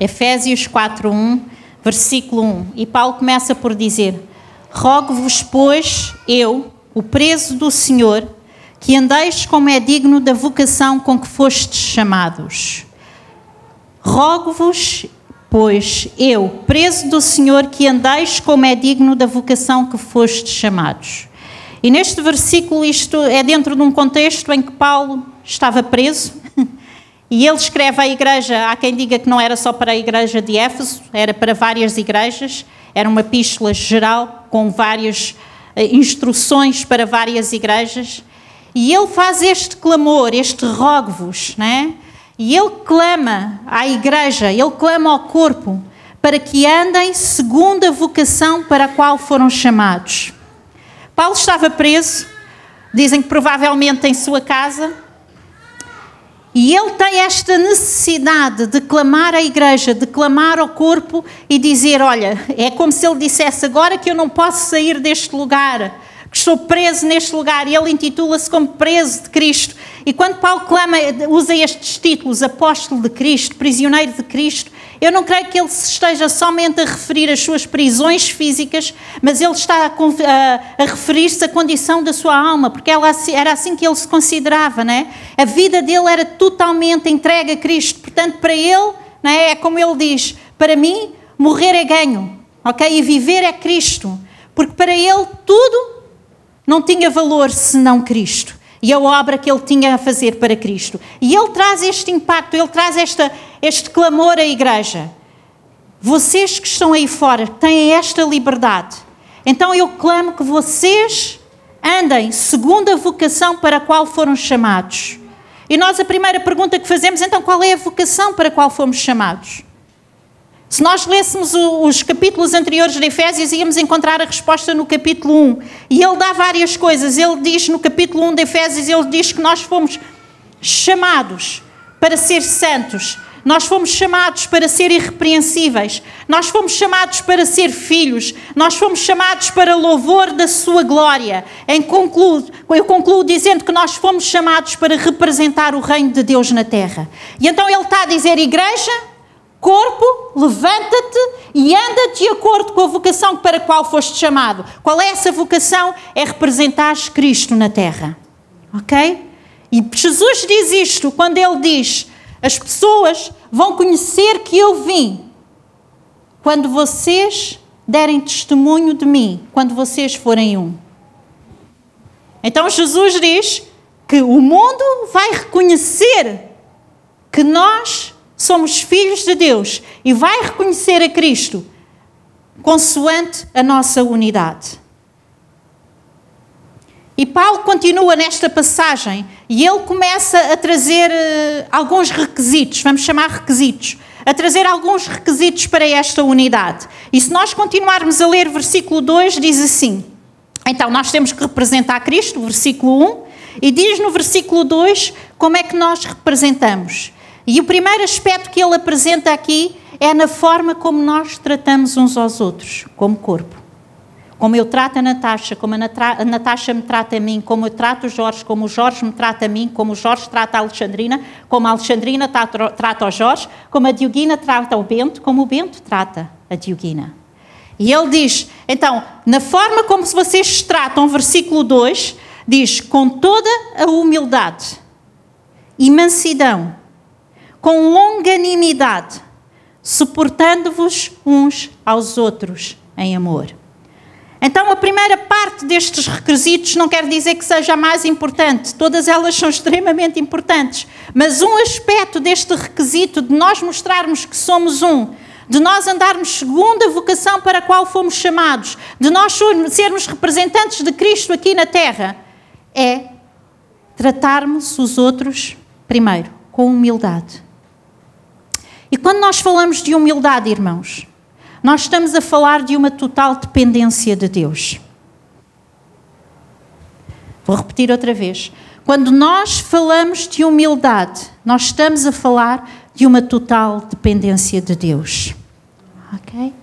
Efésios 4:1, versículo 1. E Paulo começa por dizer: Rogo-vos, pois, eu, o preso do Senhor, que andeis como é digno da vocação com que fostes chamados. Rogo-vos, pois, eu, preso do Senhor, que andeis como é digno da vocação que fostes chamados. E neste versículo, isto é dentro de um contexto em que Paulo estava preso, e ele escreve à igreja, há quem diga que não era só para a igreja de Éfeso, era para várias igrejas, era uma epístola geral com várias eh, instruções para várias igrejas. E ele faz este clamor, este rogo-vos, né? E ele clama à igreja, ele clama ao corpo, para que andem segundo a vocação para a qual foram chamados. Paulo estava preso, dizem que provavelmente em sua casa, e ele tem esta necessidade de clamar à igreja, de clamar ao corpo e dizer: Olha, é como se ele dissesse agora que eu não posso sair deste lugar, que estou preso neste lugar. E ele intitula-se como preso de Cristo. E quando Paulo clama, usa estes títulos: apóstolo de Cristo, prisioneiro de Cristo, eu não creio que ele se esteja somente a referir às suas prisões físicas, mas ele está a, a, a referir-se à condição da sua alma, porque ela, era assim que ele se considerava, né? A vida dele era totalmente entregue a Cristo. Portanto, para ele, né, é como ele diz: para mim, morrer é ganho, ok? E viver é Cristo, porque para ele tudo não tinha valor senão Cristo e a obra que ele tinha a fazer para Cristo. E ele traz este impacto, ele traz esta, este clamor à igreja. Vocês que estão aí fora têm esta liberdade. Então eu clamo que vocês andem segundo a vocação para a qual foram chamados. E nós a primeira pergunta que fazemos, então, qual é a vocação para a qual fomos chamados? Se nós lêssemos os capítulos anteriores de Efésios, íamos encontrar a resposta no capítulo 1. E ele dá várias coisas. Ele diz no capítulo 1 de Efésios, ele diz que nós fomos chamados para ser santos. Nós fomos chamados para ser irrepreensíveis. Nós fomos chamados para ser filhos. Nós fomos chamados para louvor da sua glória. Em concluo, eu concluo dizendo que nós fomos chamados para representar o reino de Deus na terra. E então ele está a dizer, igreja, Corpo, levanta-te e anda de acordo com a vocação para a qual foste chamado. Qual é essa vocação? É representar Cristo na terra. Ok? E Jesus diz isto quando ele diz: as pessoas vão conhecer que eu vim quando vocês derem testemunho de mim, quando vocês forem um. Então Jesus diz que o mundo vai reconhecer que nós somos filhos de Deus e vai reconhecer a Cristo consoante a nossa unidade. E Paulo continua nesta passagem e ele começa a trazer uh, alguns requisitos, vamos chamar requisitos, a trazer alguns requisitos para esta unidade. E se nós continuarmos a ler versículo 2, diz assim: então nós temos que representar Cristo, versículo 1, e diz no versículo 2 como é que nós representamos. E o primeiro aspecto que ele apresenta aqui é na forma como nós tratamos uns aos outros, como corpo. Como eu trato a Natasha, como a, Natasha me trata a mim, como eu trato o Jorge, como o Jorge me trata a mim, como o Jorge trata a Alexandrina, como a Alexandrina trata, trata o Jorge, como a Dioguina trata o Bento, como o Bento trata a Dioguina. E ele diz, então, na forma como vocês tratam, versículo 2, diz, com toda a humildade e mansidão, com longanimidade, suportando-vos uns aos outros em amor. Então, a primeira parte destes requisitos não quer dizer que seja a mais importante, todas elas são extremamente importantes, mas um aspecto deste requisito de nós mostrarmos que somos um, de nós andarmos segundo a vocação para a qual fomos chamados, de nós sermos representantes de Cristo aqui na terra, é tratarmos os outros primeiro com humildade. E quando nós falamos de humildade, irmãos, nós estamos a falar de uma total dependência de Deus. Vou repetir outra vez. Quando nós falamos de humildade, nós estamos a falar de uma total dependência de Deus. Ok?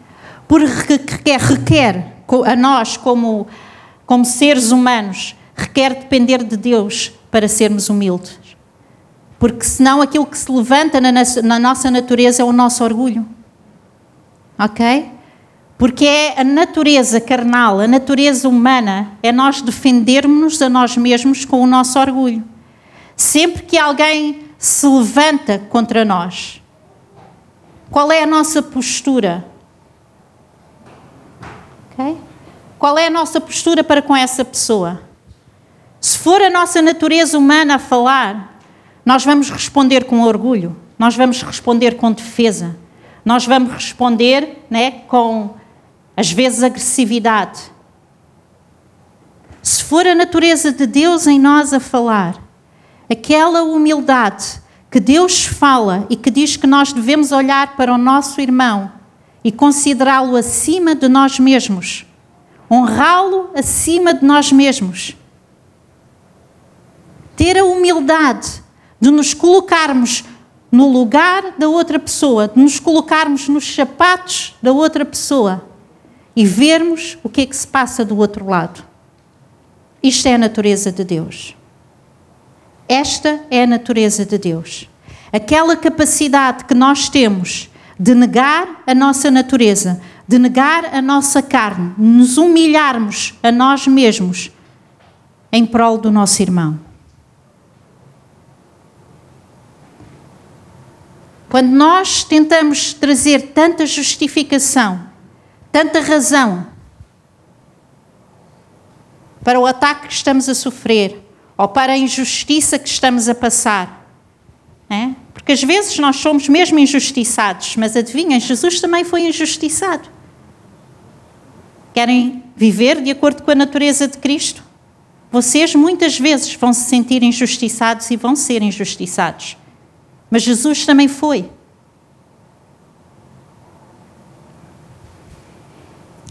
Porque requer, requer a nós, como, como seres humanos, requer depender de Deus para sermos humildes. Porque senão aquilo que se levanta na, na nossa natureza é o nosso orgulho. Ok? Porque é a natureza carnal, a natureza humana, é nós defendermos-nos a nós mesmos com o nosso orgulho. Sempre que alguém se levanta contra nós, qual é a nossa postura? Okay? Qual é a nossa postura para com essa pessoa? Se for a nossa natureza humana a falar, nós vamos responder com orgulho, nós vamos responder com defesa, nós vamos responder né, com às vezes agressividade. Se for a natureza de Deus em nós a falar, aquela humildade que Deus fala e que diz que nós devemos olhar para o nosso irmão e considerá-lo acima de nós mesmos, honrá-lo acima de nós mesmos. Ter a humildade de nos colocarmos no lugar da outra pessoa, de nos colocarmos nos sapatos da outra pessoa e vermos o que é que se passa do outro lado. Isto é a natureza de Deus. Esta é a natureza de Deus. Aquela capacidade que nós temos de negar a nossa natureza, de negar a nossa carne, nos humilharmos a nós mesmos em prol do nosso irmão. Quando nós tentamos trazer tanta justificação tanta razão para o ataque que estamos a sofrer ou para a injustiça que estamos a passar. É? Porque às vezes nós somos mesmo injustiçados, mas adivinhem, Jesus também foi injustiçado. Querem viver de acordo com a natureza de Cristo? Vocês muitas vezes vão se sentir injustiçados e vão ser injustiçados. Mas Jesus também foi.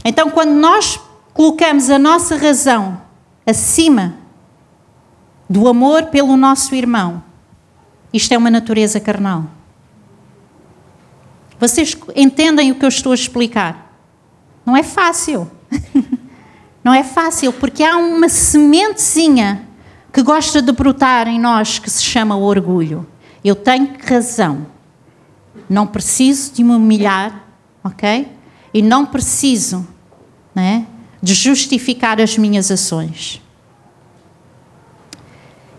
Então, quando nós colocamos a nossa razão acima do amor pelo nosso irmão, isto é uma natureza carnal. Vocês entendem o que eu estou a explicar? Não é fácil. Não é fácil, porque há uma sementezinha que gosta de brotar em nós que se chama orgulho. Eu tenho razão. Não preciso de me humilhar, ok? E não preciso né, de justificar as minhas ações.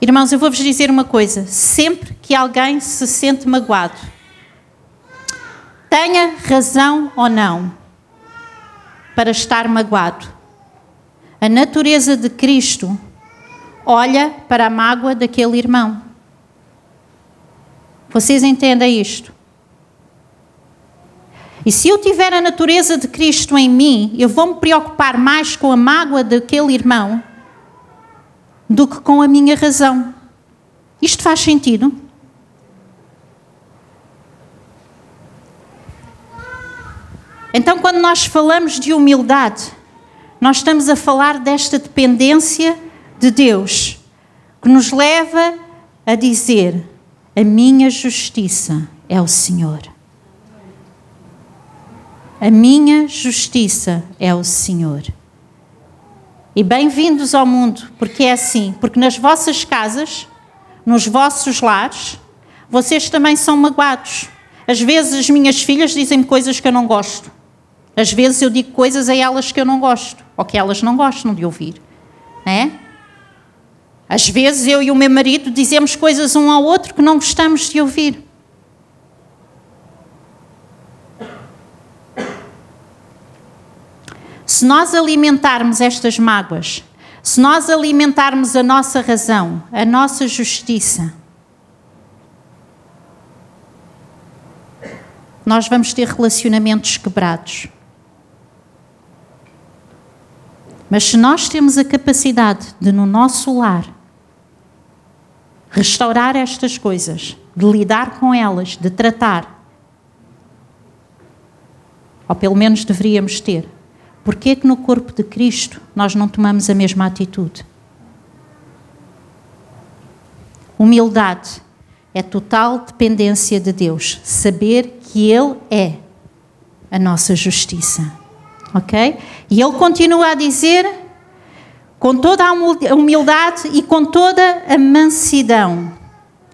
Irmãos, eu vou-vos dizer uma coisa: sempre que alguém se sente magoado, tenha razão ou não para estar magoado, a natureza de Cristo olha para a mágoa daquele irmão. Vocês entendem isto? E se eu tiver a natureza de Cristo em mim, eu vou me preocupar mais com a mágoa daquele irmão do que com a minha razão. Isto faz sentido? Então, quando nós falamos de humildade, nós estamos a falar desta dependência de Deus, que nos leva a dizer: a minha justiça é o Senhor. A minha justiça é o Senhor. E bem-vindos ao mundo, porque é assim, porque nas vossas casas, nos vossos lares, vocês também são magoados. Às vezes as minhas filhas dizem-me coisas que eu não gosto. Às vezes eu digo coisas a elas que eu não gosto, ou que elas não gostam de ouvir. É? Às vezes eu e o meu marido dizemos coisas um ao outro que não gostamos de ouvir. Se nós alimentarmos estas mágoas, se nós alimentarmos a nossa razão, a nossa justiça, nós vamos ter relacionamentos quebrados. Mas se nós temos a capacidade de, no nosso lar, restaurar estas coisas, de lidar com elas, de tratar, ou pelo menos deveríamos ter, Porquê que no corpo de Cristo nós não tomamos a mesma atitude? Humildade é total dependência de Deus, saber que Ele é a nossa justiça. Ok? E Ele continua a dizer, com toda a humildade e com toda a mansidão.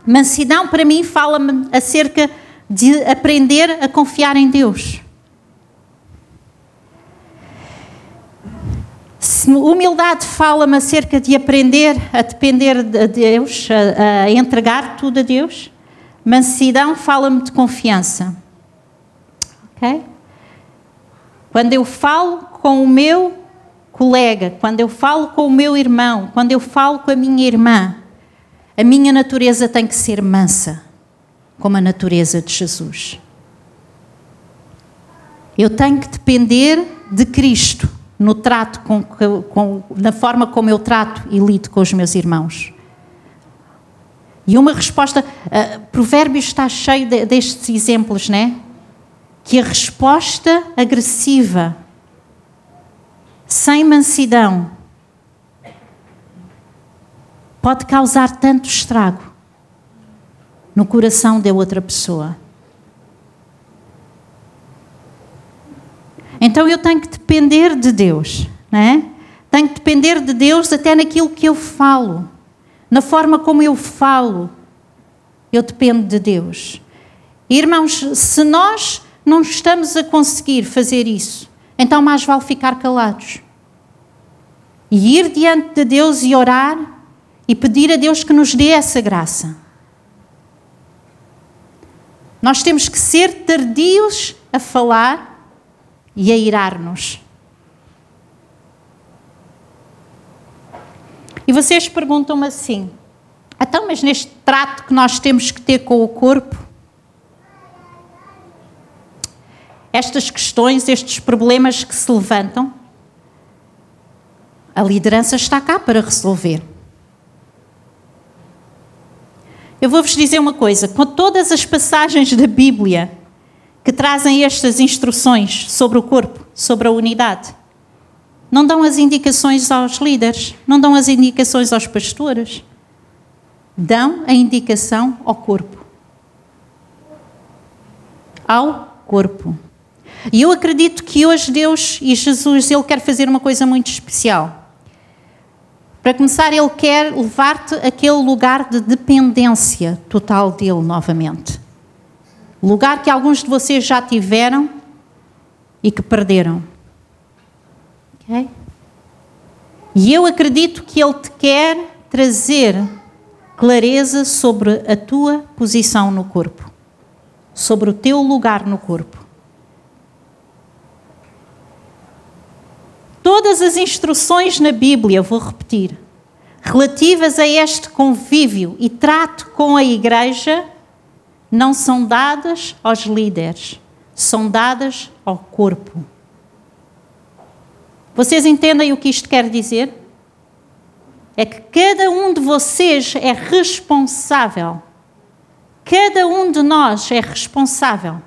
Mansidão para mim fala-me acerca de aprender a confiar em Deus. Humildade fala-me acerca de aprender a depender de Deus, a, a entregar tudo a Deus. Mansidão fala-me de confiança. Ok? Quando eu falo com o meu colega, quando eu falo com o meu irmão, quando eu falo com a minha irmã, a minha natureza tem que ser mansa, como a natureza de Jesus. Eu tenho que depender de Cristo no trato com, com, na forma como eu trato e lido com os meus irmãos. E uma resposta, uh, Provérbios está cheio de, destes exemplos, né? Que a resposta agressiva, sem mansidão, pode causar tanto estrago no coração da outra pessoa. Então eu tenho que depender de Deus, né? Tenho que depender de Deus até naquilo que eu falo, na forma como eu falo. Eu dependo de Deus. Irmãos, se nós não estamos a conseguir fazer isso, então mais vale ficar calados. E ir diante de Deus e orar e pedir a Deus que nos dê essa graça. Nós temos que ser tardios a falar e a irar-nos. E vocês perguntam-me assim: então, mas neste trato que nós temos que ter com o corpo, estas questões, estes problemas que se levantam, a liderança está cá para resolver. Eu vou-vos dizer uma coisa: com todas as passagens da Bíblia que trazem estas instruções sobre o corpo, sobre a unidade. Não dão as indicações aos líderes, não dão as indicações aos pastores. Dão a indicação ao corpo. Ao corpo. E eu acredito que hoje Deus e Jesus, Ele quer fazer uma coisa muito especial. Para começar, Ele quer levar-te àquele lugar de dependência total dele novamente. Lugar que alguns de vocês já tiveram e que perderam. E eu acredito que Ele te quer trazer clareza sobre a tua posição no corpo, sobre o teu lugar no corpo. Todas as instruções na Bíblia, vou repetir, relativas a este convívio e trato com a igreja, não são dadas aos líderes, são dadas ao corpo. Vocês entendem o que isto quer dizer? É que cada um de vocês é responsável, cada um de nós é responsável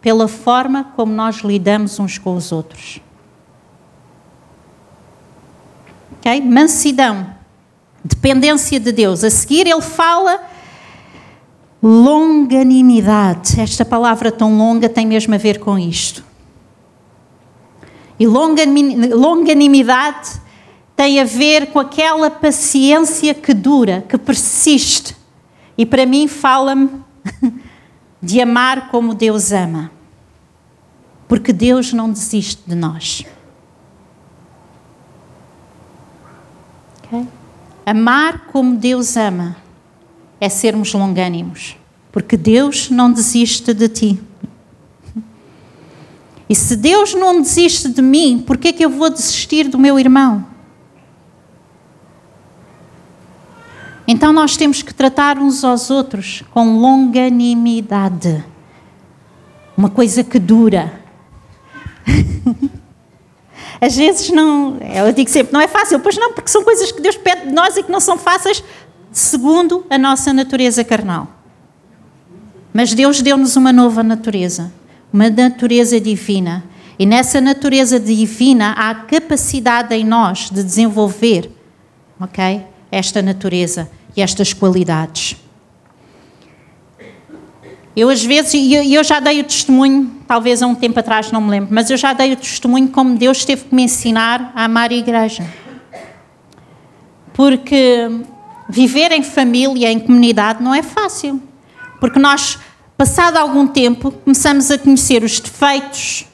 pela forma como nós lidamos uns com os outros. Ok? Mansidão, dependência de Deus. A seguir, ele fala Longanimidade. Esta palavra tão longa tem mesmo a ver com isto. E longanimidade tem a ver com aquela paciência que dura, que persiste. E para mim fala-me de amar como Deus ama. Porque Deus não desiste de nós. Amar como Deus ama é sermos longânimos, porque Deus não desiste de ti. E se Deus não desiste de mim, por que é que eu vou desistir do meu irmão? Então nós temos que tratar uns aos outros com longanimidade. Uma coisa que dura. Às vezes não, eu digo sempre, não é fácil, pois não, porque são coisas que Deus pede de nós e que não são fáceis segundo a nossa natureza carnal. Mas Deus deu-nos uma nova natureza, uma natureza divina. E nessa natureza divina há a capacidade em nós de desenvolver, ok? Esta natureza e estas qualidades. Eu às vezes, e eu, eu já dei o testemunho, talvez há um tempo atrás, não me lembro, mas eu já dei o testemunho como Deus teve que me ensinar a amar a igreja. Porque viver em família, em comunidade, não é fácil. Porque nós, passado algum tempo, começamos a conhecer os defeitos,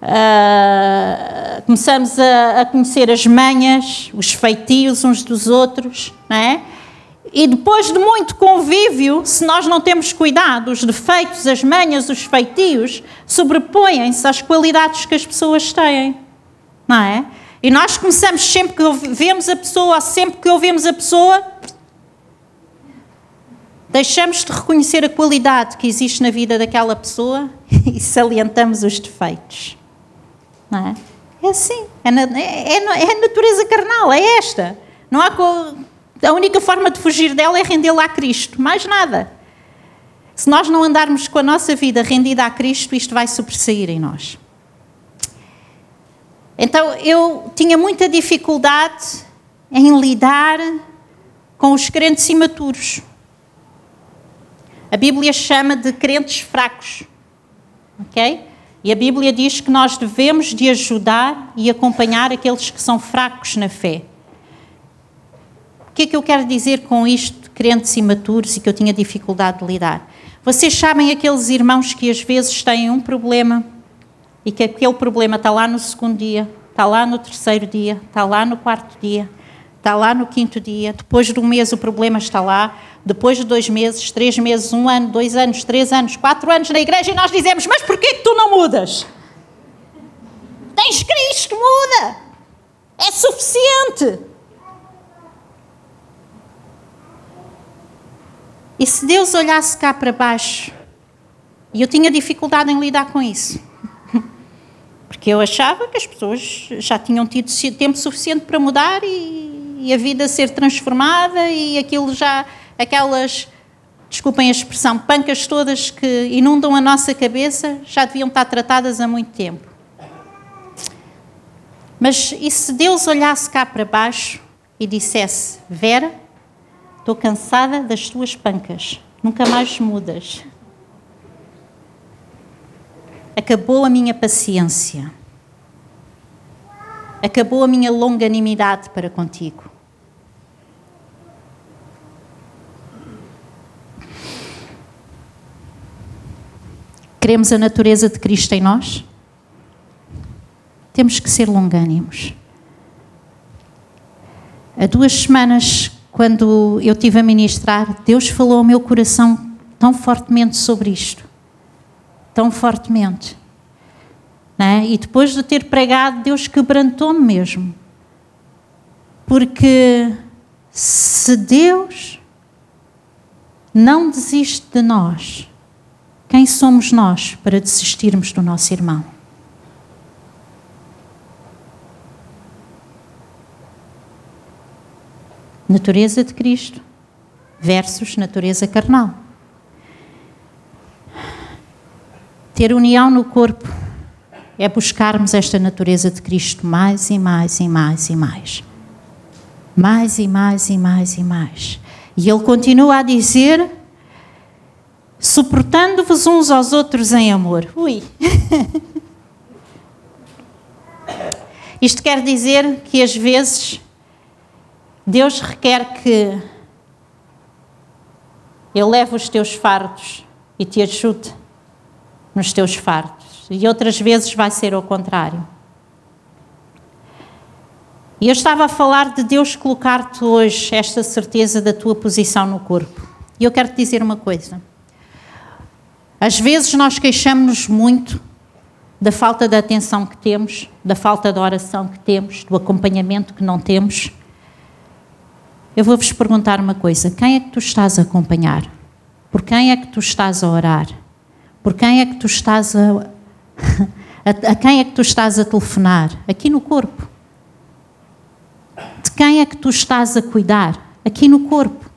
uh, começamos a, a, conhecer as manhas, os feitios uns dos outros, não é? E depois de muito convívio, se nós não temos cuidado, os defeitos, as manhas, os feitios sobrepõem-se às qualidades que as pessoas têm, não é? E nós começamos sempre que vemos a pessoa, sempre que ouvimos a pessoa, deixamos de reconhecer a qualidade que existe na vida daquela pessoa e salientamos os defeitos. Não é? É assim. É, na, é, é, é natureza carnal, é esta. Não há. A única forma de fugir dela é rendê-la a Cristo, mais nada. Se nós não andarmos com a nossa vida rendida a Cristo, isto vai sobressair em nós. Então eu tinha muita dificuldade em lidar com os crentes imaturos. A Bíblia chama de crentes fracos. Ok? E a Bíblia diz que nós devemos de ajudar e acompanhar aqueles que são fracos na fé que é que eu quero dizer com isto, crentes imaturos e que eu tinha dificuldade de lidar? Vocês sabem aqueles irmãos que às vezes têm um problema e que aquele problema está lá no segundo dia, está lá no terceiro dia, está lá no quarto dia, está lá no quinto dia, depois de um mês o problema está lá, depois de dois meses, três meses, um ano, dois anos, três anos, quatro anos na igreja e nós dizemos: Mas porquê que tu não mudas? Tens Cristo, muda! É suficiente! E se Deus olhasse cá para baixo, e eu tinha dificuldade em lidar com isso, porque eu achava que as pessoas já tinham tido tempo suficiente para mudar e, e a vida ser transformada e aquilo já, aquelas, desculpem a expressão, pancas todas que inundam a nossa cabeça já deviam estar tratadas há muito tempo. Mas e se Deus olhasse cá para baixo e dissesse: Vera, Estou cansada das tuas pancas. Nunca mais mudas. Acabou a minha paciência. Acabou a minha longanimidade para contigo. Queremos a natureza de Cristo em nós? Temos que ser longânimos. Há duas semanas quando eu tive a ministrar, Deus falou ao meu coração tão fortemente sobre isto. Tão fortemente. É? E depois de ter pregado, Deus quebrantou-me mesmo. Porque se Deus não desiste de nós, quem somos nós para desistirmos do nosso irmão? Natureza de Cristo versus natureza carnal. Ter união no corpo é buscarmos esta natureza de Cristo mais e mais e mais e mais. Mais e mais e mais e mais. E ele continua a dizer: suportando-vos uns aos outros em amor. Ui! Isto quer dizer que às vezes Deus requer que eu leve os teus fardos e te ajude nos teus fardos. E outras vezes vai ser ao contrário. E eu estava a falar de Deus colocar-te hoje esta certeza da tua posição no corpo. E eu quero te dizer uma coisa. Às vezes nós queixamos-nos muito da falta de atenção que temos, da falta de oração que temos, do acompanhamento que não temos. Eu vou-vos perguntar uma coisa: quem é que tu estás a acompanhar? Por quem é que tu estás a orar? Por quem é que tu estás a. a, quem é que tu estás a telefonar? Aqui no corpo. De quem é que tu estás a cuidar? Aqui no corpo.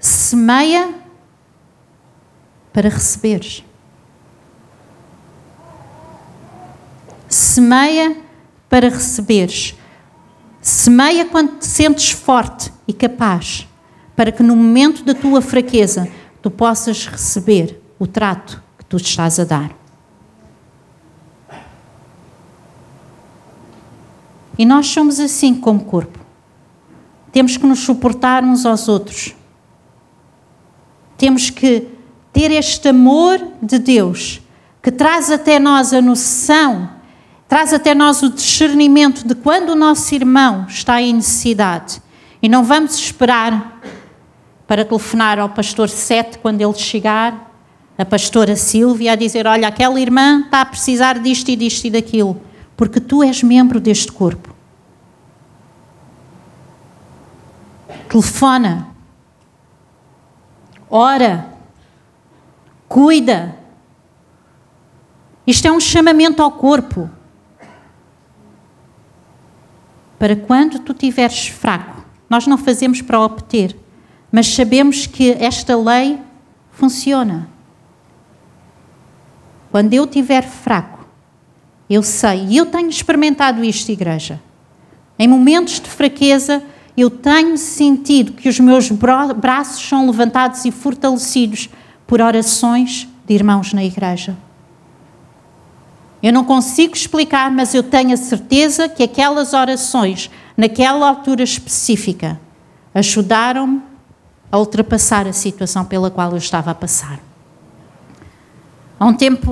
Semeia para receberes. Semeia para receberes. Semeia quando te sentes forte e capaz, para que no momento da tua fraqueza tu possas receber o trato que tu estás a dar. E nós somos assim como corpo. temos que nos suportar uns aos outros. Temos que ter este amor de Deus que traz até nós a noção, traz até nós o discernimento de quando o nosso irmão está em necessidade. E não vamos esperar para telefonar ao pastor Sete quando ele chegar, a pastora Silvia, a dizer: Olha, aquela irmã está a precisar disto e disto e daquilo, porque tu és membro deste corpo. Telefona, ora, cuida. Isto é um chamamento ao corpo. Para quando tu estiveres fraco, nós não fazemos para obter, mas sabemos que esta lei funciona. Quando eu estiver fraco, eu sei, e eu tenho experimentado isto, igreja. Em momentos de fraqueza, eu tenho sentido que os meus braços são levantados e fortalecidos por orações de irmãos na igreja. Eu não consigo explicar, mas eu tenho a certeza que aquelas orações, naquela altura específica, ajudaram-me a ultrapassar a situação pela qual eu estava a passar. Há um tempo,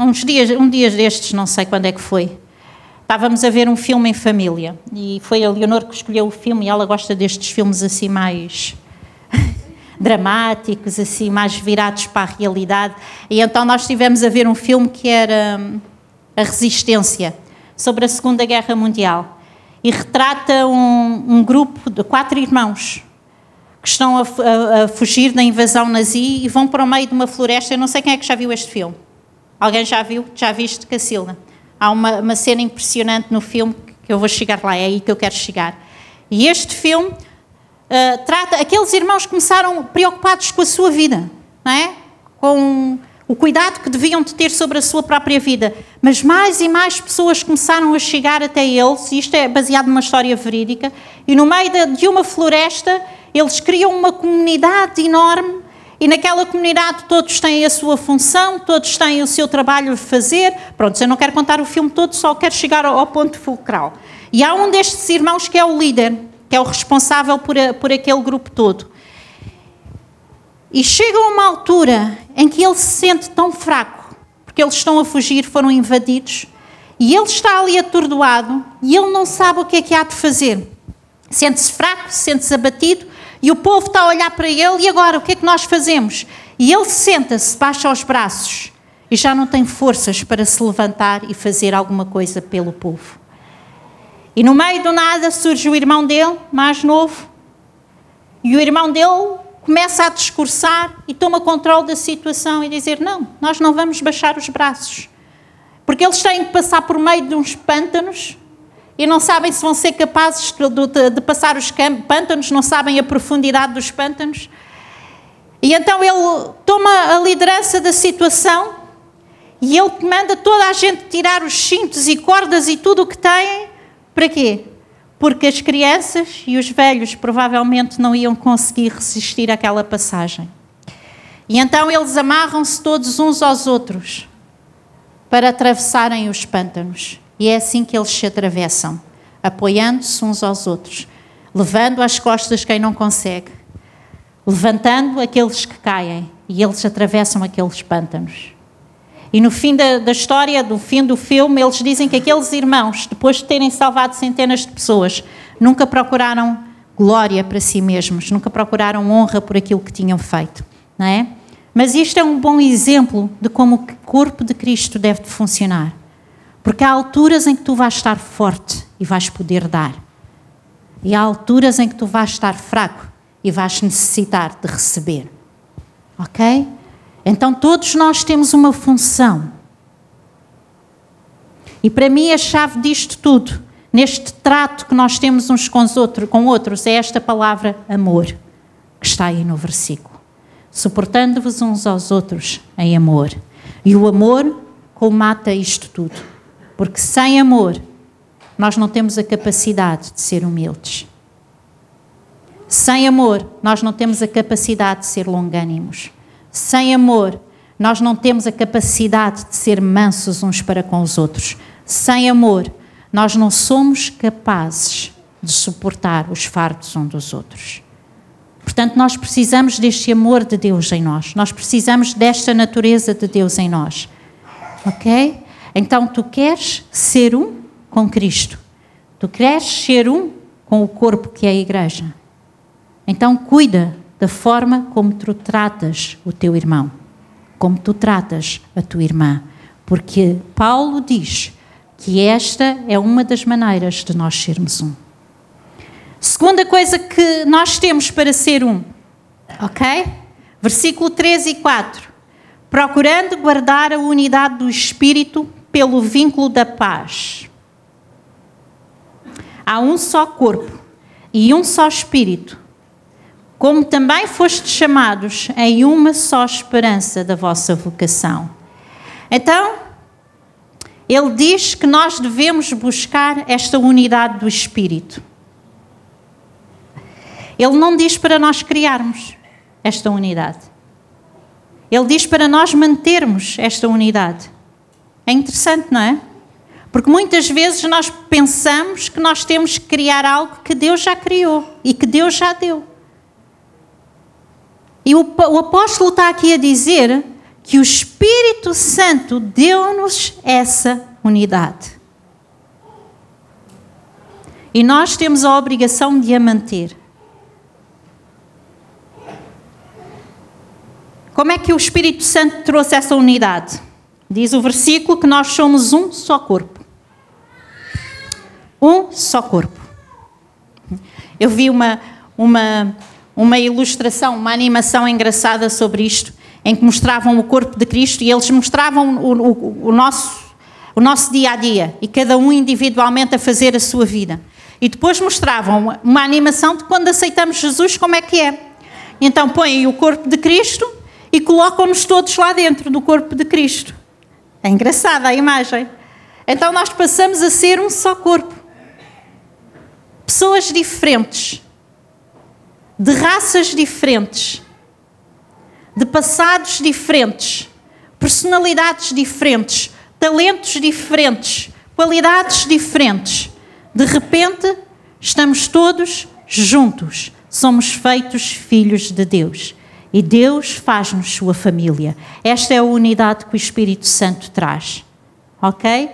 uns dias, um dia destes, não sei quando é que foi, estávamos a ver um filme em família e foi a Leonor que escolheu o filme e ela gosta destes filmes assim mais dramáticos, assim mais virados para a realidade. E então nós estivemos a ver um filme que era hum, A Resistência, sobre a Segunda Guerra Mundial. E retrata um, um grupo de quatro irmãos que estão a, a, a, fugir da invasão nazi e vão para o meio de uma floresta. Eu não sei quem é que já viu este filme. Alguém já viu? Já viste, Cacilda? Há uma, uma cena impressionante no filme que eu vou chegar lá, é aí que eu quero chegar. E este filme uh, trata. Aqueles irmãos começaram preocupados com a sua vida, não é? Com o cuidado que deviam de ter sobre a sua própria vida. Mas mais e mais pessoas começaram a chegar até eles, e isto é baseado numa história verídica, e no meio de, uma floresta eles criam uma comunidade enorme e naquela comunidade todos têm a sua função, todos têm o seu trabalho a fazer. Pronto, eu não quero contar o filme todo, só quero chegar ao, ponto fulcral. E há um destes irmãos que é o líder, que é o responsável por, a, por aquele grupo todo. E chega uma altura em que ele se sente tão fraco, porque eles estão a fugir, foram invadidos, e ele está ali atordoado e ele não sabe o que é que há de fazer. Sente-se fraco, sente-se abatido, e o povo está a olhar para ele, e agora o que é que nós fazemos? E ele senta-se, baixa os braços e já não tem forças para se levantar e fazer alguma coisa pelo povo. E no meio do nada surge o irmão dele, mais novo, e o irmão dele começa a discursar e toma controle da situação e dizer: Não, nós não vamos baixar os braços. Porque eles têm que passar por meio de uns pântanos e não sabem se vão ser capazes de, de passar os pântanos, não sabem a profundidade dos pântanos. E então ele toma a liderança da situação e ele manda toda a gente tirar os cintos e cordas e tudo o que têm. Para quê? Porque as crianças e os velhos provavelmente não iam conseguir resistir àquela passagem. E então eles amarram-se todos uns aos outros para atravessarem os pântanos. E é assim que eles se atravessam, apoiando-se uns aos outros, levando às costas quem não consegue, levantando aqueles que caem, e eles atravessam aqueles pântanos. E no fim da, da, história, do fim do filme, eles dizem que aqueles irmãos, depois de terem salvado centenas de pessoas, nunca procuraram glória para si mesmos, nunca procuraram honra por aquilo que tinham feito, não é? Mas isto é um bom exemplo de como o corpo de Cristo deve funcionar. Porque há alturas em que tu vais estar forte e vais poder dar. E há alturas em que tu vais estar fraco e vais necessitar de receber. Ok? Então todos nós temos uma função. E para mim a chave disto tudo, neste trato que nós temos uns com, os outros, com outros, é esta palavra amor, que está aí no versículo. Suportando-vos uns aos outros em amor. E o amor colmata isto tudo. Porque sem amor, nós não temos a capacidade de ser humildes. Sem amor, nós não temos a capacidade de ser longânimos. Sem amor, nós não temos a capacidade de ser mansos uns para com os outros. Sem amor, nós não somos capazes de suportar os fardos uns dos outros. Portanto, nós precisamos deste amor de Deus em nós, nós precisamos desta natureza de Deus em nós. Ok? Então, tu queres ser um com Cristo, tu queres ser um com o corpo que é a igreja. Então, cuida da forma como tu tratas o teu irmão, como tu tratas a tua irmã, porque Paulo diz que esta é uma das maneiras de nós sermos um. Segunda coisa que nós temos para ser um, ok? Versículo 3 e 4. Procurando guardar a unidade do espírito pelo vínculo da paz. Há um só corpo e um só espírito, como também fostes chamados em uma só esperança da vossa vocação. Então, ele diz que nós devemos buscar esta unidade do espírito. Ele não diz para nós criarmos esta unidade. Ele diz para nós mantermos esta unidade. É interessante, não é? Porque muitas vezes nós pensamos que nós temos que criar algo que Deus já criou e que Deus já deu. E o, o apóstolo está aqui a dizer que o Espírito Santo deu-nos essa unidade. E nós temos a obrigação de a manter. Como é que o Espírito Santo trouxe essa unidade? Diz o versículo que nós somos um só corpo. Um só corpo. Eu vi uma, uma, uma ilustração, uma animação engraçada sobre isto, em que mostravam o corpo de Cristo e eles mostravam o, o, o nosso, o nosso dia a dia e cada um individualmente a fazer a sua vida. E depois mostravam uma animação de quando aceitamos Jesus, como é que é. Então põem o corpo de Cristo e colocam-nos todos lá dentro do corpo de Cristo. É engraçada a imagem. Então nós passamos a ser um só corpo. Pessoas diferentes, de raças diferentes, de passados diferentes, personalidades diferentes, talentos diferentes, qualidades diferentes. De repente, estamos todos juntos. Somos feitos filhos de Deus. E Deus faz-nos sua família. Esta é a unidade que o Espírito Santo traz. Ok?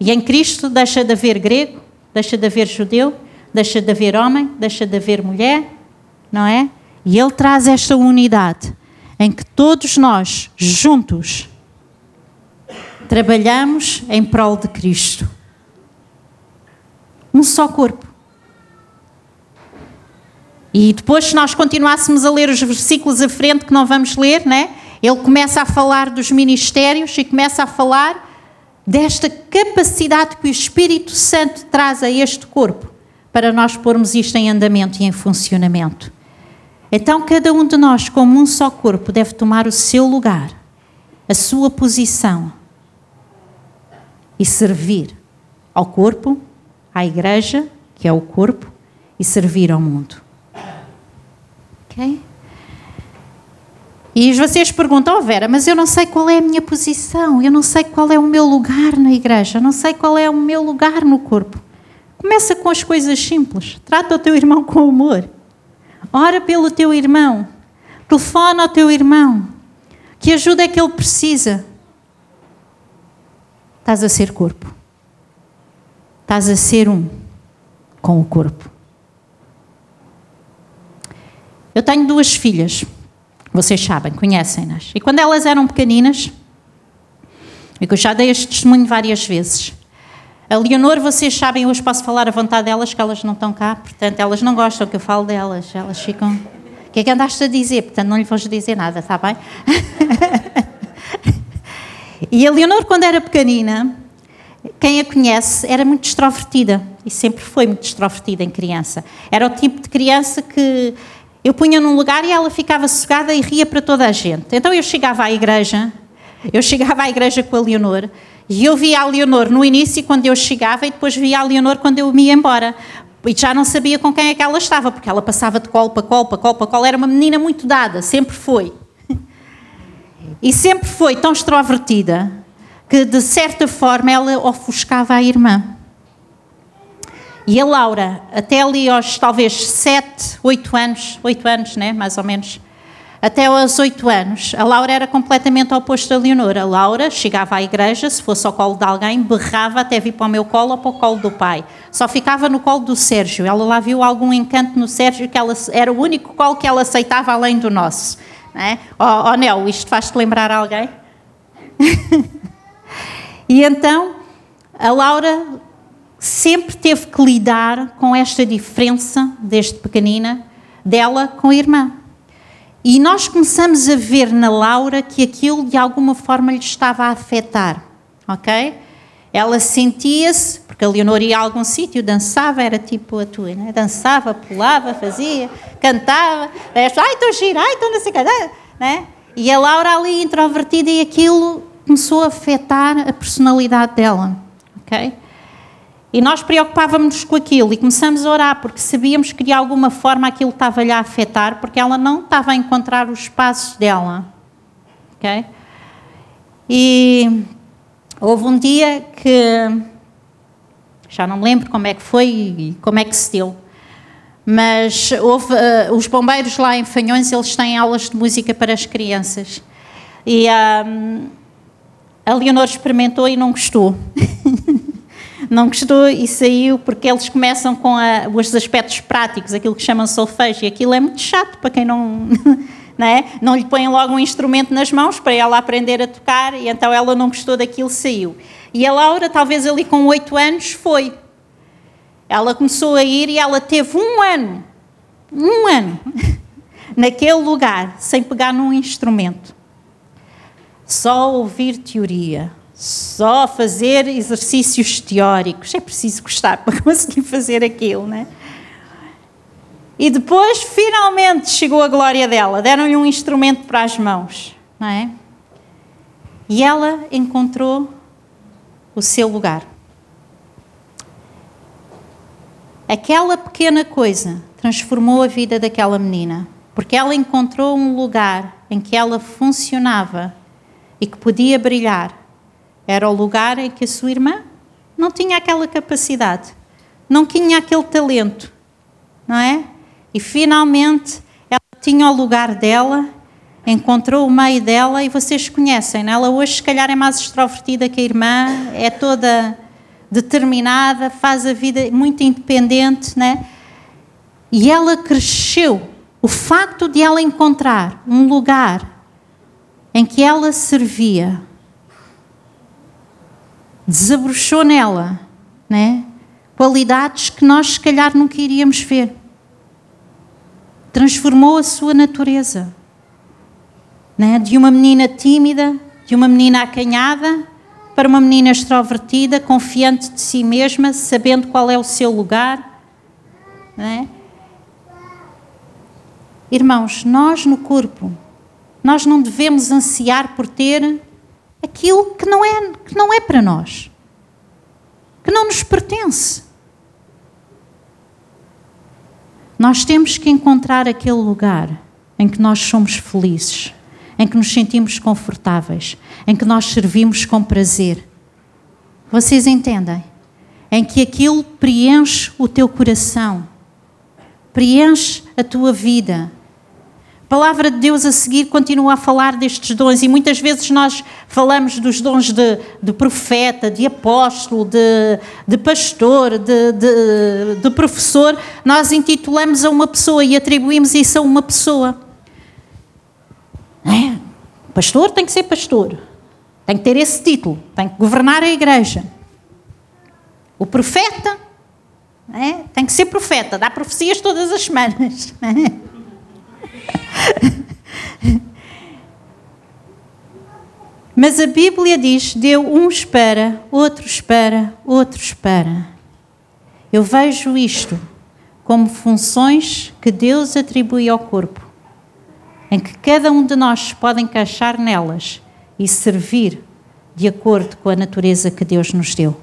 E em Cristo deixa de haver grego, deixa de haver judeu, deixa de haver homem, deixa de haver mulher, não é? E Ele traz esta unidade em que todos nós, juntos, trabalhamos em prol de Cristo. Um só corpo. E depois, se nós continuássemos a ler os versículos à frente, que não vamos ler, né? ele começa a falar dos ministérios e começa a falar desta capacidade que o Espírito Santo traz a este corpo para nós pormos isto em andamento e em funcionamento. Então, cada um de nós, como um só corpo, deve tomar o seu lugar, a sua posição e servir ao corpo, à igreja, que é o corpo, e servir ao mundo. Ok? E vocês perguntam, oh Vera, mas eu não sei qual é a minha posição, eu não sei qual é o meu lugar na igreja, eu não sei qual é o meu lugar no corpo. Começa com as coisas simples. Trata o teu irmão com amor. Ora pelo teu irmão. Telefona ao teu irmão. Que ajuda é que ele precisa? Estás a ser corpo. Estás a ser um com o corpo. Eu tenho duas filhas, vocês sabem, conhecem-nas. E quando elas eram pequeninas, e que eu já dei este testemunho várias vezes, a Leonor, vocês sabem, hoje posso falar à vontade delas, que elas não estão cá, portanto, elas não gostam que eu falo delas, elas ficam. O que é que andaste a dizer? Portanto, não lhe vou dizer nada, está bem? e a Leonor, quando era pequenina, quem a conhece, era muito extrovertida e sempre foi muito extrovertida em criança. Era o tipo de criança que eu punha num lugar e ela ficava sossegada e ria para toda a gente. Então eu chegava à igreja, eu chegava à igreja com a Leonor e eu via a Leonor no início quando eu chegava e depois via a Leonor quando eu me ia embora. E já não sabia com quem é que ela estava, porque ela passava de colo para colo, para colo para colo. Era uma menina muito dada, sempre foi. E sempre foi tão extrovertida que, de certa forma, ela ofuscava a irmã. E a Laura, até ali aos talvez 7, 8 anos, 8 anos, né, mais ou menos, até aos 8 anos, a Laura era completamente oposta a Leonor. A Laura chegava à igreja, se fosse ao colo de alguém, berrava até vir para o meu colo ou para o colo do pai. Só ficava no colo do Sérgio. Ela lá viu algum encanto no Sérgio, que ela, era o único colo que ela aceitava além do nosso. Oh, oh Nel, isto faz-te lembrar alguém? e então, a Laura sempre teve que lidar com esta diferença, desde pequenina, dela com a irmã. E nós começamos a ver na Laura que aquilo de alguma forma lhe estava a afetar, ok? Ela sentia-se, porque a Leonor ia a algum sítio, dançava, era tipo a tua, né? dançava, pulava, fazia, cantava, ai estou gira, ai estou não sei que, né? E a Laura ali introvertida e aquilo começou a afetar a personalidade dela, ok? E nós preocupávamos com aquilo e começamos a orar porque sabíamos que de alguma forma aquilo estava-lhe a afetar porque ela não estava a encontrar os passos dela. Ok? E houve um dia que já não me lembro como é que foi e como é que se deu, mas houve, uh, os bombeiros lá em Fanhões eles têm aulas de música para as crianças e um, a Leonor experimentou e não gostou. não gostou e saiu porque eles começam com a, os aspectos práticos, aquilo que chamam solfejo, e aquilo é muito chato para quem não. Não, é? não lhe põem logo um instrumento nas mãos para ela aprender a tocar, e então ela não gostou daquilo, saiu. E a Laura, talvez ali com oito anos, foi. Ela começou a ir e ela teve um ano, um ano, naquele lugar, sem pegar num instrumento. Só ouvir teoria, só fazer exercícios teóricos. É preciso gostar para conseguir fazer aquilo, né? E depois, finalmente, chegou a glória dela. Deram-lhe um instrumento para as mãos, não é? E ela encontrou o seu lugar. Aquela pequena coisa transformou a vida daquela menina, porque ela encontrou um lugar em que ela funcionava e que podia brilhar era o lugar em que a sua irmã não tinha aquela capacidade, não tinha aquele talento, não é? E finalmente ela tinha o lugar dela, encontrou o meio dela e vocês conhecem, não é? ela hoje se calhar é mais extrovertida que a irmã, é toda determinada, faz a vida muito independente, né? E ela cresceu. O facto de ela encontrar um lugar em que ela servia desabrochou nela, né? Qualidades que nós se calhar nunca iríamos ver. Transformou a sua natureza, né? De uma menina tímida, de uma menina acanhada, para uma menina extrovertida, confiante de si mesma, sabendo qual é o seu lugar, né? Irmãos, nós no corpo, nós não devemos ansiar por ter aquilo que não é, que não é para nós, que não nos pertence. Nós temos que encontrar aquele lugar em que nós somos felizes, em que nos sentimos confortáveis, em que nós servimos com prazer. Vocês entendem? Em que aquilo preenche o teu coração, preenche a tua vida, a palavra de Deus a seguir continua a falar destes dons e muitas vezes nós falamos dos dons de, de profeta, de apóstolo, de, de pastor, de, de, professor. Nós intitulamos a uma pessoa e atribuímos isso a uma pessoa. É? Pastor tem que ser pastor, tem que ter esse título, tem que governar a igreja. O profeta é? tem que ser profeta, dá profecias todas as semanas. É? Mas a Bíblia diz: deu um espera, outro espera, outro espera. Eu vejo isto como funções que Deus atribui ao corpo, em que cada um de nós pode encaixar nelas e servir de acordo com a natureza que Deus nos deu.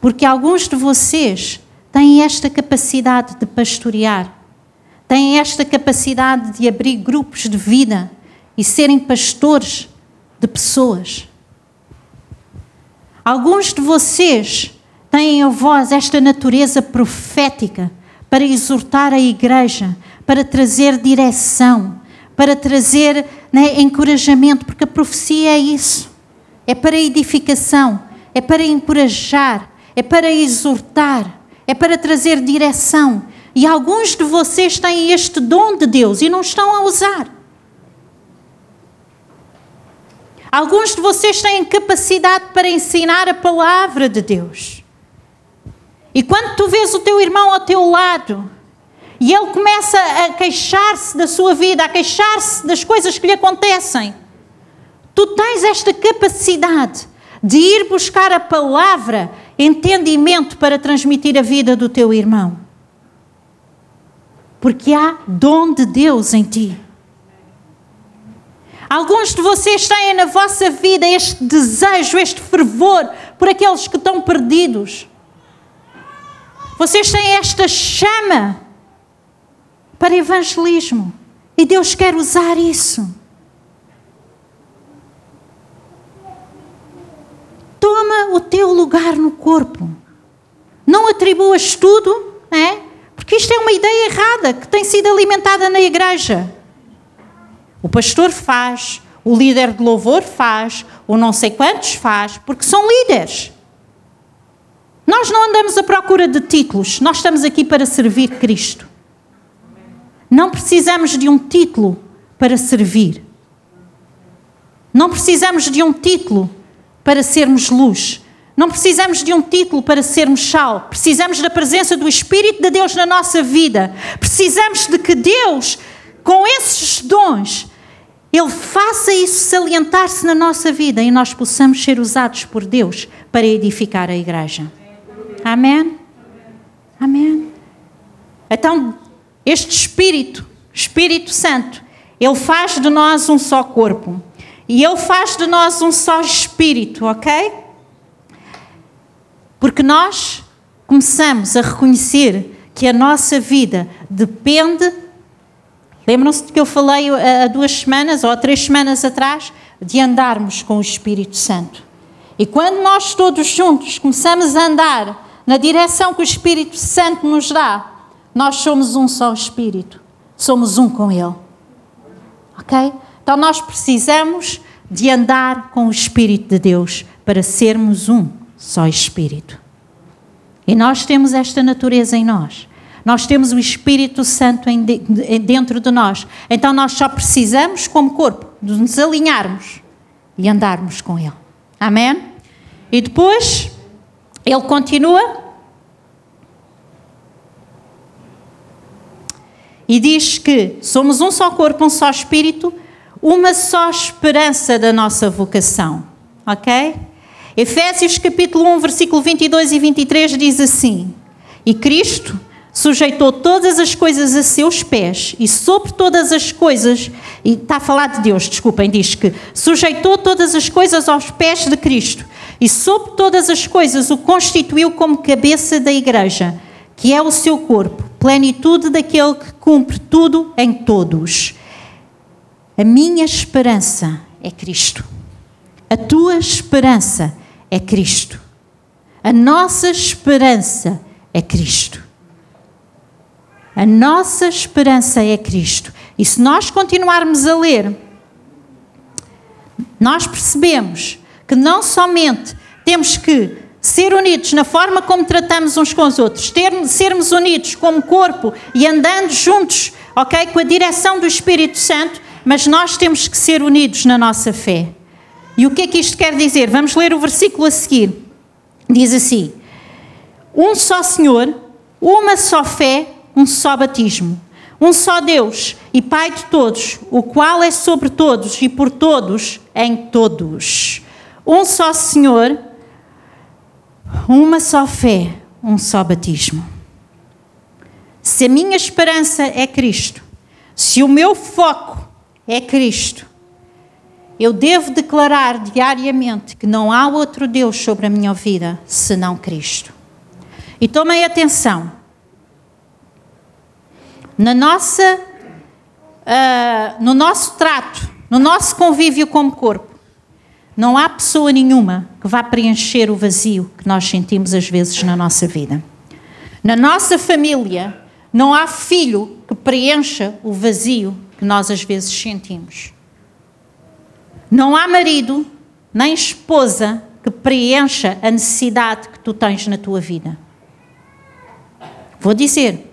Porque alguns de vocês têm esta capacidade de pastorear têm esta capacidade de abrir grupos de vida e serem pastores de pessoas. Alguns de vocês têm a voz esta natureza profética para exortar a igreja, para trazer direção, para trazer né, encorajamento, porque a profecia é isso. É para edificação, é para encorajar, é para exortar, é para trazer direção. E alguns de vocês têm este dom de Deus e não estão a usar. Alguns de vocês têm capacidade para ensinar a palavra de Deus. E quando tu vês o teu irmão ao teu lado e ele começa a queixar-se da sua vida, a queixar-se das coisas que lhe acontecem, tu tens esta capacidade de ir buscar a palavra, entendimento para transmitir a vida do teu irmão. Porque há dom de Deus em ti. Alguns de vocês têm na vossa vida este desejo, este fervor por aqueles que estão perdidos. Vocês têm esta chama para evangelismo. E Deus quer usar isso. Toma o teu lugar no corpo. Não atribuas tudo, é? Porque isto é uma ideia errada que tem sido alimentada na igreja. O pastor faz, o líder de louvor faz, o não sei quantos faz, porque são líderes. Nós não andamos à procura de títulos, nós estamos aqui para servir Cristo. Não precisamos de um título para servir. Não precisamos de um título para sermos luz. Não precisamos de um título para sermos sal. Precisamos da presença do Espírito de Deus na nossa vida. Precisamos de que Deus, com esses dons, Ele faça isso salientar-se na nossa vida e nós possamos ser usados por Deus para edificar a igreja. Amém? Amém. Então, este Espírito, Espírito Santo, ele faz de nós um só corpo. E ele faz de nós um só espírito, ok? Porque nós começamos a reconhecer que a nossa vida depende. Lembram-se de que eu falei há duas semanas ou há três semanas atrás? De andarmos com o Espírito Santo. E quando nós todos juntos começamos a andar na direção que o Espírito Santo nos dá, nós somos um só Espírito, somos um com Ele. Ok? Então nós precisamos de andar com o Espírito de Deus para sermos um só Espírito. E nós temos esta natureza em nós. Nós temos o Espírito Santo dentro de nós. Então nós só precisamos, como corpo, de nos alinharmos e andarmos com Ele. Amém? E depois ele continua e diz que somos um só corpo, um só espírito, uma só esperança da nossa vocação. Ok? Efésios capítulo 1, versículo 22 e 23 diz assim: E Cristo sujeitou todas as coisas a seus pés e sobre todas as coisas, e está a falar de Deus, desculpem, diz que sujeitou todas as coisas aos pés de Cristo e sobre todas as coisas o constituiu como cabeça da igreja, que é o seu corpo, plenitude daquele que cumpre tudo em todos. A minha esperança é Cristo. A tua esperança é Cristo. A nossa esperança é Cristo. A nossa esperança é Cristo. E se nós continuarmos a ler, nós percebemos que não somente temos que ser unidos na forma como tratamos uns com os outros, ter, sermos unidos como corpo e andando juntos, ok, com a direção do Espírito Santo, mas nós temos que ser unidos na nossa fé. E o que é que isto quer dizer? Vamos ler o versículo a seguir. Diz assim: Um só Senhor, uma só fé, um só batismo, um só Deus e Pai de todos, o qual é sobre todos e por todos em todos um só Senhor, uma só fé, um só batismo. Se a minha esperança é Cristo, se o meu foco é Cristo, eu devo declarar diariamente que não há outro Deus sobre a minha vida senão Cristo. E tomem atenção. Na nossa, uh, no nosso trato, no nosso convívio como corpo, não há pessoa nenhuma que vá preencher o vazio que nós sentimos às vezes na nossa vida. Na nossa família, não há filho que preencha o vazio que nós às vezes sentimos. Não há marido nem esposa que preencha a necessidade que tu tens na tua vida. Vou dizer,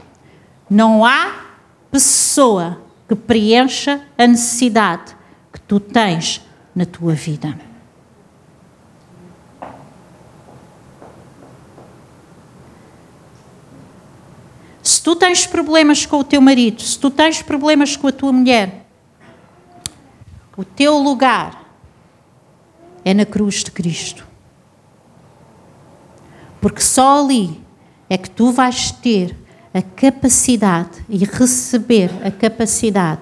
não há pessoa que preencha a necessidade que tu tens na tua vida. Se tu tens problemas com o teu marido, se tu tens problemas com a tua mulher, o teu lugar é na cruz de Cristo. Porque só ali é que tu vais ter a capacidade e receber a capacidade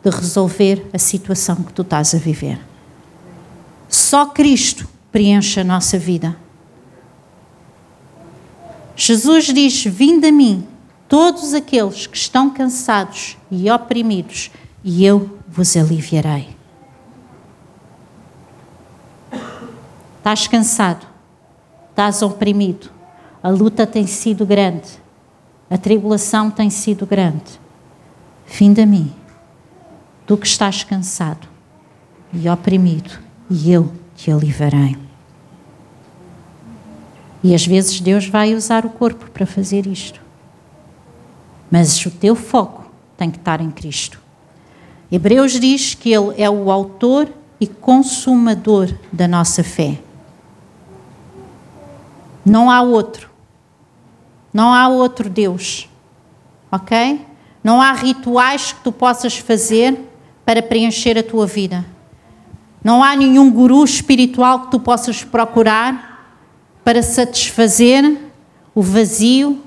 de resolver a situação que tu estás a viver. Só Cristo preenche a nossa vida. Jesus diz: Vinde a mim, todos aqueles que estão cansados e oprimidos, e eu vos aliviarei. Estás cansado, estás oprimido, a luta tem sido grande, a tribulação tem sido grande. Finda a mim, tu que estás cansado e oprimido, e eu te aliviarei. E às vezes Deus vai usar o corpo para fazer isto. Mas o teu foco tem que estar em Cristo. Hebreus diz que Ele é o autor e consumador da nossa fé. Não há outro. Não há outro Deus. Ok? Não há rituais que tu possas fazer para preencher a tua vida. Não há nenhum guru espiritual que tu possas procurar para satisfazer o vazio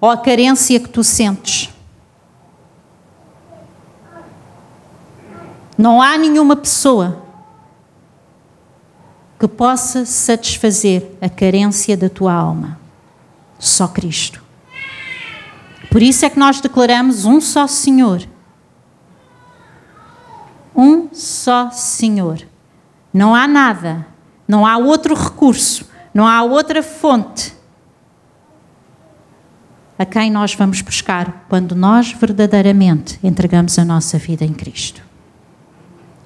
ou a carência que tu sentes. Não há nenhuma pessoa que possa satisfazer a carência da tua alma. Só Cristo. Por isso é que nós declaramos um só Senhor. Um só Senhor. Não há nada, não há outro recurso, não há outra fonte a quem nós vamos buscar quando nós verdadeiramente entregamos a nossa vida em Cristo.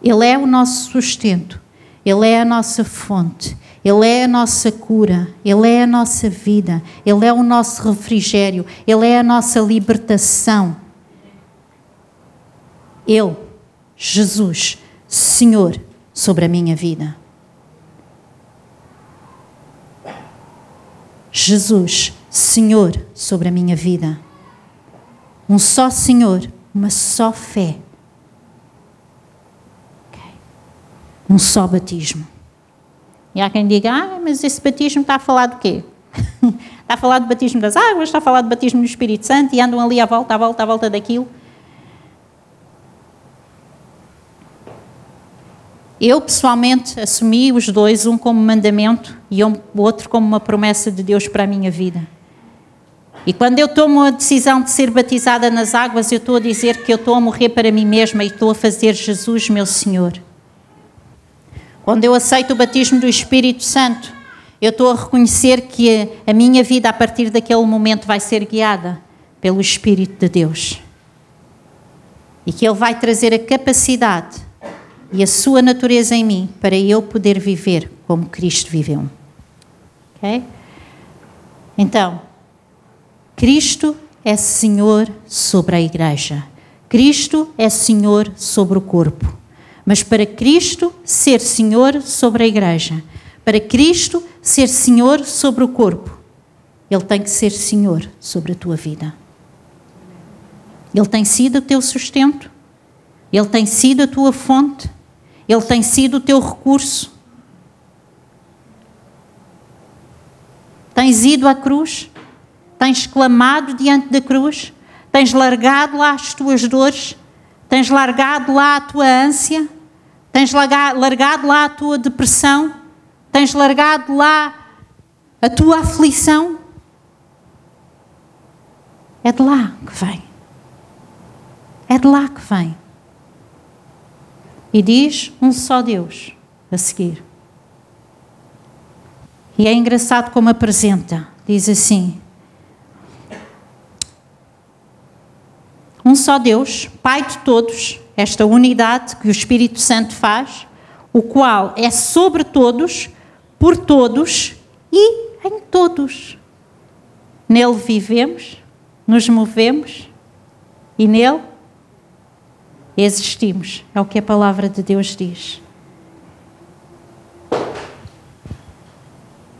Ele é o nosso sustento, Ele é a nossa fonte, Ele é a nossa cura, Ele é a nossa vida, Ele é o nosso refrigério, Ele é a nossa libertação. Ele, Jesus, Senhor, sobre a minha vida. Jesus, Senhor sobre a minha vida. Um só Senhor, uma só fé. Okay. Um só batismo. E há quem diga, ah, mas esse batismo está a falar do quê? está a falar do batismo das águas, está a falar do batismo do Espírito Santo e andam ali à volta, à volta, à volta daquilo. Eu pessoalmente assumi os dois, um como mandamento e o outro como uma promessa de Deus para a minha vida. E quando eu tomo a decisão de ser batizada nas águas, eu estou a dizer que eu estou a morrer para mim mesma e estou a fazer Jesus meu Senhor. Quando eu aceito o batismo do Espírito Santo, eu estou a reconhecer que a minha vida a partir daquele momento vai ser guiada pelo Espírito de Deus. E que Ele vai trazer a capacidade e a sua natureza em mim para eu poder viver como Cristo viveu. Ok? Então, Cristo é Senhor sobre a igreja. Cristo é Senhor sobre o corpo. Mas para Cristo ser Senhor sobre a igreja, para Cristo ser Senhor sobre o corpo, Ele tem que ser Senhor sobre a tua vida. Ele tem sido o teu sustento, Ele tem sido a tua fonte, Ele tem sido o teu recurso. Tens ido à cruz, Tens clamado diante da cruz? Tens largado lá as tuas dores? Tens largado lá a tua ânsia? Tens largado lá a tua depressão? Tens largado lá a tua aflição? É de lá que vem. É de lá que vem. E diz um só Deus a seguir: E é engraçado como apresenta. Diz assim: Um só Deus, Pai de todos, esta unidade que o Espírito Santo faz, o qual é sobre todos, por todos e em todos. Nele vivemos, nos movemos e nele existimos. É o que a palavra de Deus diz.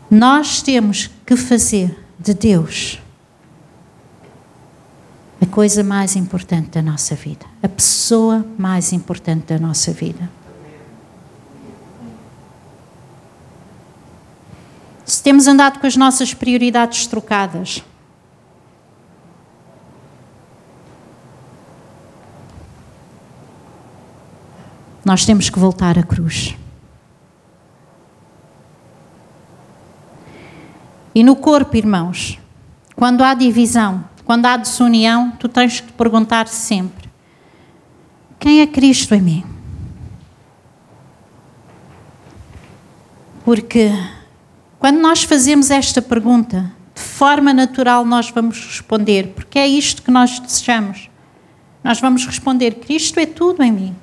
Nós temos que fazer de Deus a coisa mais importante da nossa vida, a pessoa mais importante da nossa vida. Se temos andado com as nossas prioridades trocadas, nós temos que voltar à cruz. E no corpo, irmãos, quando há divisão, quando há desunião, tu tens que te perguntar sempre: quem é Cristo em mim? Porque quando nós fazemos esta pergunta, de forma natural nós vamos responder, porque é isto que nós desejamos. Nós vamos responder: Cristo é tudo em mim.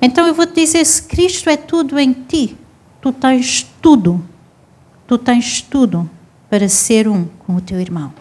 Então eu vou te dizer: se Cristo é tudo em ti, tu tens tudo. Tu tens tudo para ser um com o teu irmão.